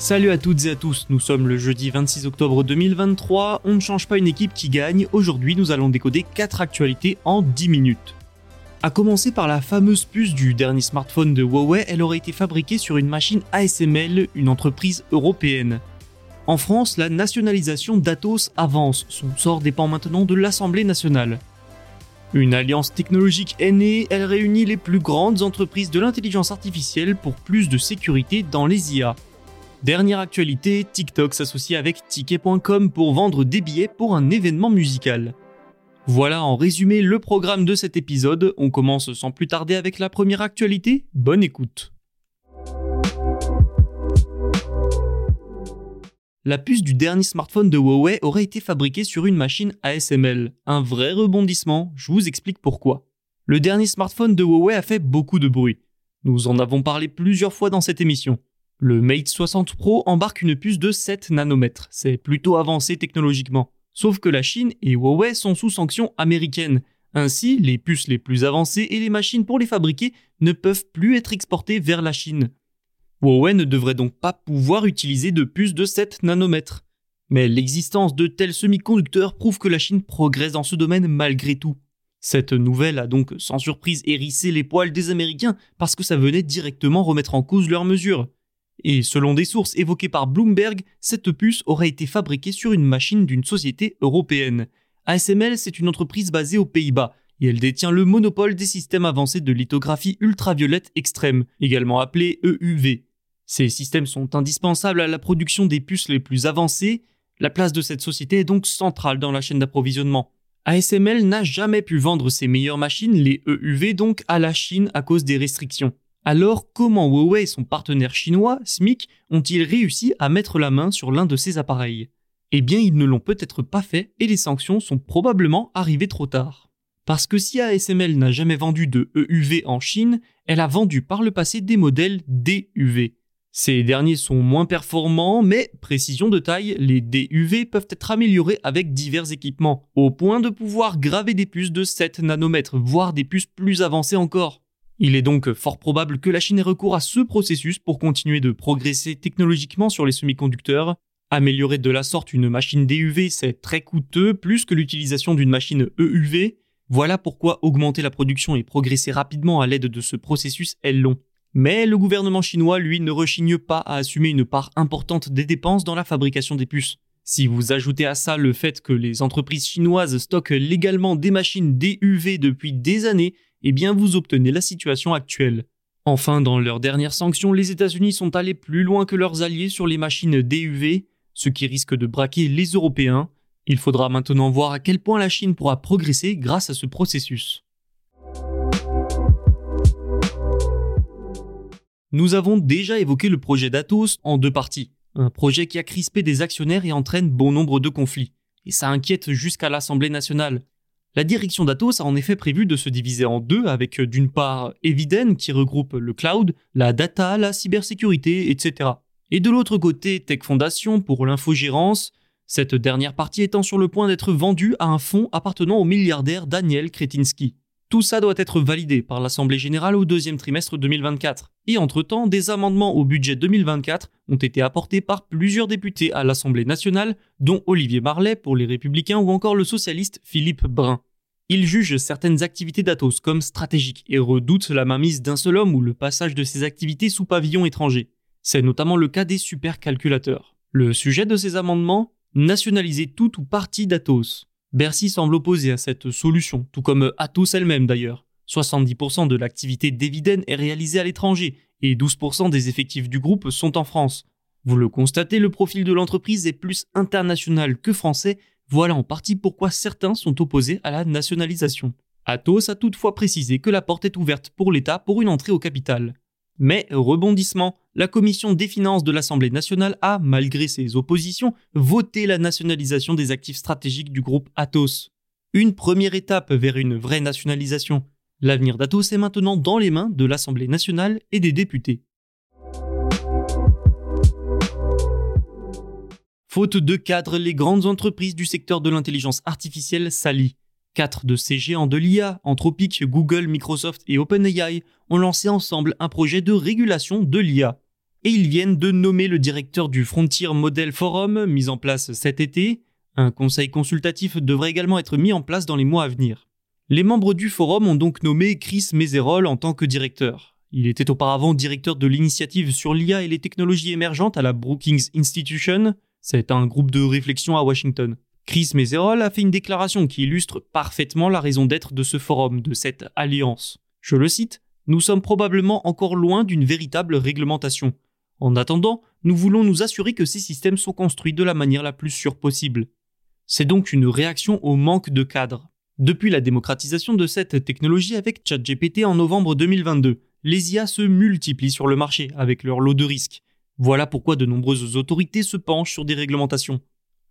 Salut à toutes et à tous, nous sommes le jeudi 26 octobre 2023, on ne change pas une équipe qui gagne, aujourd'hui nous allons décoder 4 actualités en 10 minutes. A commencer par la fameuse puce du dernier smartphone de Huawei, elle aurait été fabriquée sur une machine ASML, une entreprise européenne. En France, la nationalisation d'Atos avance, son sort dépend maintenant de l'Assemblée nationale. Une alliance technologique est elle réunit les plus grandes entreprises de l'intelligence artificielle pour plus de sécurité dans les IA. Dernière actualité, TikTok s'associe avec Ticket.com pour vendre des billets pour un événement musical. Voilà en résumé le programme de cet épisode, on commence sans plus tarder avec la première actualité, bonne écoute. La puce du dernier smartphone de Huawei aurait été fabriquée sur une machine ASML. Un vrai rebondissement, je vous explique pourquoi. Le dernier smartphone de Huawei a fait beaucoup de bruit. Nous en avons parlé plusieurs fois dans cette émission. Le Mate 60 Pro embarque une puce de 7 nanomètres, c'est plutôt avancé technologiquement. Sauf que la Chine et Huawei sont sous sanctions américaines. Ainsi, les puces les plus avancées et les machines pour les fabriquer ne peuvent plus être exportées vers la Chine. Huawei ne devrait donc pas pouvoir utiliser de puces de 7 nanomètres. Mais l'existence de tels semi-conducteurs prouve que la Chine progresse dans ce domaine malgré tout. Cette nouvelle a donc sans surprise hérissé les poils des Américains parce que ça venait directement remettre en cause leurs mesures. Et selon des sources évoquées par Bloomberg, cette puce aurait été fabriquée sur une machine d'une société européenne. ASML, c'est une entreprise basée aux Pays-Bas, et elle détient le monopole des systèmes avancés de lithographie ultraviolette extrême, également appelés EUV. Ces systèmes sont indispensables à la production des puces les plus avancées, la place de cette société est donc centrale dans la chaîne d'approvisionnement. ASML n'a jamais pu vendre ses meilleures machines, les EUV donc, à la Chine à cause des restrictions. Alors comment Huawei et son partenaire chinois, SMIC, ont-ils réussi à mettre la main sur l'un de ces appareils? Eh bien ils ne l'ont peut-être pas fait et les sanctions sont probablement arrivées trop tard. Parce que si ASML n'a jamais vendu de EUV en Chine, elle a vendu par le passé des modèles DUV. Ces derniers sont moins performants, mais précision de taille, les DUV peuvent être améliorés avec divers équipements, au point de pouvoir graver des puces de 7 nanomètres, voire des puces plus avancées encore. Il est donc fort probable que la Chine ait recours à ce processus pour continuer de progresser technologiquement sur les semi-conducteurs. Améliorer de la sorte une machine DUV, c'est très coûteux, plus que l'utilisation d'une machine EUV. Voilà pourquoi augmenter la production et progresser rapidement à l'aide de ce processus est long. Mais le gouvernement chinois, lui, ne rechigne pas à assumer une part importante des dépenses dans la fabrication des puces. Si vous ajoutez à ça le fait que les entreprises chinoises stockent légalement des machines DUV depuis des années, eh bien vous obtenez la situation actuelle. Enfin, dans leurs dernières sanctions, les États-Unis sont allés plus loin que leurs alliés sur les machines DUV, ce qui risque de braquer les Européens. Il faudra maintenant voir à quel point la Chine pourra progresser grâce à ce processus. Nous avons déjà évoqué le projet d'Atos en deux parties. Un projet qui a crispé des actionnaires et entraîne bon nombre de conflits. Et ça inquiète jusqu'à l'Assemblée nationale. La direction d'Atos a en effet prévu de se diviser en deux avec euh, d'une part Eviden qui regroupe le cloud, la data, la cybersécurité, etc. Et de l'autre côté Tech Foundation pour l'infogérance, cette dernière partie étant sur le point d'être vendue à un fonds appartenant au milliardaire Daniel Kretinsky. Tout ça doit être validé par l'Assemblée générale au deuxième trimestre 2024. Et entre-temps, des amendements au budget 2024 ont été apportés par plusieurs députés à l'Assemblée nationale, dont Olivier Marlet pour les Républicains ou encore le socialiste Philippe Brun. Ils jugent certaines activités d'Atos comme stratégiques et redoutent la mainmise d'un seul homme ou le passage de ces activités sous pavillon étranger. C'est notamment le cas des supercalculateurs. Le sujet de ces amendements Nationaliser tout ou partie d'Atos. Bercy semble opposé à cette solution, tout comme Atos elle-même d'ailleurs. 70% de l'activité d'Eviden est réalisée à l'étranger et 12% des effectifs du groupe sont en France. Vous le constatez, le profil de l'entreprise est plus international que français, voilà en partie pourquoi certains sont opposés à la nationalisation. Athos a toutefois précisé que la porte est ouverte pour l'État pour une entrée au capital. Mais, rebondissement, la commission des finances de l'Assemblée nationale a, malgré ses oppositions, voté la nationalisation des actifs stratégiques du groupe Athos. Une première étape vers une vraie nationalisation. L'avenir d'Athos est maintenant dans les mains de l'Assemblée nationale et des députés. Faute de cadre, les grandes entreprises du secteur de l'intelligence artificielle s'allient. Quatre de ces géants de l'IA, Anthropic, Google, Microsoft et OpenAI, ont lancé ensemble un projet de régulation de l'IA. Et ils viennent de nommer le directeur du Frontier Model Forum, mis en place cet été. Un conseil consultatif devrait également être mis en place dans les mois à venir. Les membres du forum ont donc nommé Chris Mézerol en tant que directeur. Il était auparavant directeur de l'initiative sur l'IA et les technologies émergentes à la Brookings Institution. C'est un groupe de réflexion à Washington. Chris Mézerol a fait une déclaration qui illustre parfaitement la raison d'être de ce forum, de cette alliance. Je le cite Nous sommes probablement encore loin d'une véritable réglementation. En attendant, nous voulons nous assurer que ces systèmes sont construits de la manière la plus sûre possible. C'est donc une réaction au manque de cadre. Depuis la démocratisation de cette technologie avec ChatGPT en novembre 2022, les IA se multiplient sur le marché avec leur lot de risques. Voilà pourquoi de nombreuses autorités se penchent sur des réglementations.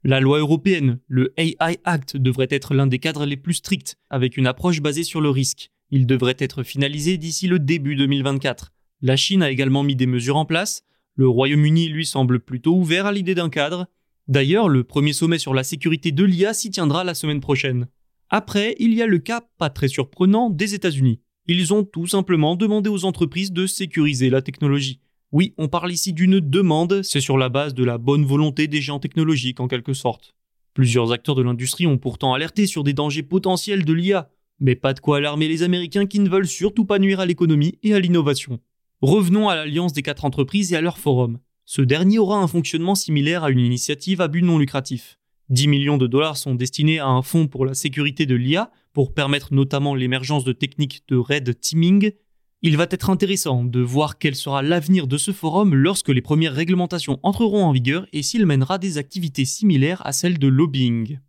La loi européenne, le AI Act, devrait être l'un des cadres les plus stricts, avec une approche basée sur le risque. Il devrait être finalisé d'ici le début 2024. La Chine a également mis des mesures en place. Le Royaume-Uni lui semble plutôt ouvert à l'idée d'un cadre. D'ailleurs, le premier sommet sur la sécurité de l'IA s'y tiendra la semaine prochaine. Après, il y a le cas pas très surprenant des États-Unis. Ils ont tout simplement demandé aux entreprises de sécuriser la technologie. Oui, on parle ici d'une demande, c'est sur la base de la bonne volonté des géants technologiques en quelque sorte. Plusieurs acteurs de l'industrie ont pourtant alerté sur des dangers potentiels de l'IA, mais pas de quoi alarmer les Américains qui ne veulent surtout pas nuire à l'économie et à l'innovation. Revenons à l'alliance des quatre entreprises et à leur forum. Ce dernier aura un fonctionnement similaire à une initiative à but non lucratif. 10 millions de dollars sont destinés à un fonds pour la sécurité de l'IA, pour permettre notamment l'émergence de techniques de red teaming il va être intéressant de voir quel sera l'avenir de ce forum lorsque les premières réglementations entreront en vigueur et s'il mènera des activités similaires à celles de lobbying.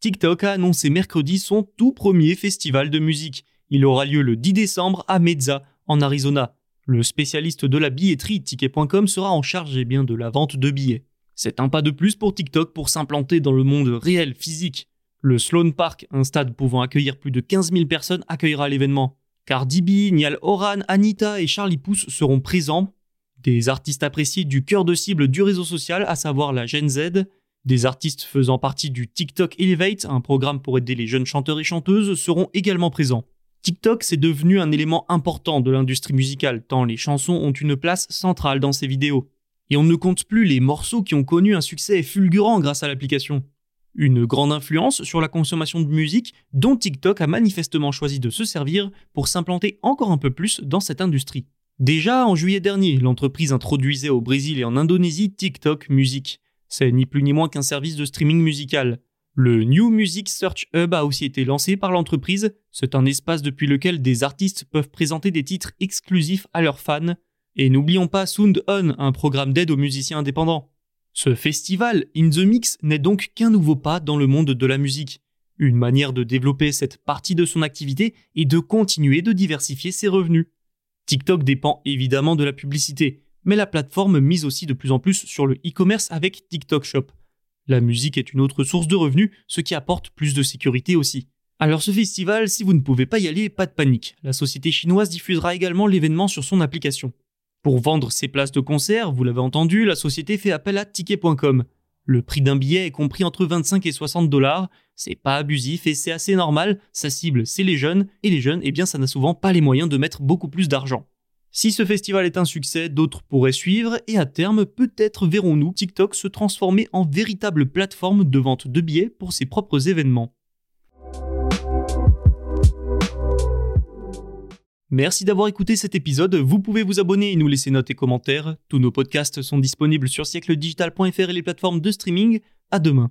TikTok a annoncé mercredi son tout premier festival de musique. Il aura lieu le 10 décembre à Mesa, en Arizona. Le spécialiste de la billetterie Ticket.com sera en charge eh bien, de la vente de billets. C'est un pas de plus pour TikTok pour s'implanter dans le monde réel, physique. Le Sloan Park, un stade pouvant accueillir plus de 15 000 personnes, accueillera l'événement. Cardi B, Niall Horan, Anita et Charlie Pouce seront présents. Des artistes appréciés du cœur de cible du réseau social, à savoir la Gen Z. Des artistes faisant partie du TikTok Elevate, un programme pour aider les jeunes chanteurs et chanteuses, seront également présents. TikTok, c'est devenu un élément important de l'industrie musicale, tant les chansons ont une place centrale dans ces vidéos. Et on ne compte plus les morceaux qui ont connu un succès fulgurant grâce à l'application une grande influence sur la consommation de musique dont TikTok a manifestement choisi de se servir pour s'implanter encore un peu plus dans cette industrie. Déjà en juillet dernier, l'entreprise introduisait au Brésil et en Indonésie TikTok Music. C'est ni plus ni moins qu'un service de streaming musical. Le New Music Search Hub a aussi été lancé par l'entreprise. C'est un espace depuis lequel des artistes peuvent présenter des titres exclusifs à leurs fans. Et n'oublions pas Sound On, un programme d'aide aux musiciens indépendants. Ce festival In the Mix n'est donc qu'un nouveau pas dans le monde de la musique, une manière de développer cette partie de son activité et de continuer de diversifier ses revenus. TikTok dépend évidemment de la publicité, mais la plateforme mise aussi de plus en plus sur le e-commerce avec TikTok Shop. La musique est une autre source de revenus, ce qui apporte plus de sécurité aussi. Alors ce festival, si vous ne pouvez pas y aller, pas de panique. La société chinoise diffusera également l'événement sur son application. Pour vendre ses places de concert, vous l'avez entendu, la société fait appel à ticket.com. Le prix d'un billet est compris entre 25 et 60 dollars. C'est pas abusif et c'est assez normal. Sa cible, c'est les jeunes. Et les jeunes, eh bien, ça n'a souvent pas les moyens de mettre beaucoup plus d'argent. Si ce festival est un succès, d'autres pourraient suivre et à terme, peut-être verrons-nous TikTok se transformer en véritable plateforme de vente de billets pour ses propres événements. Merci d'avoir écouté cet épisode. Vous pouvez vous abonner et nous laisser notes et commentaires. Tous nos podcasts sont disponibles sur siècledigital.fr et les plateformes de streaming. À demain.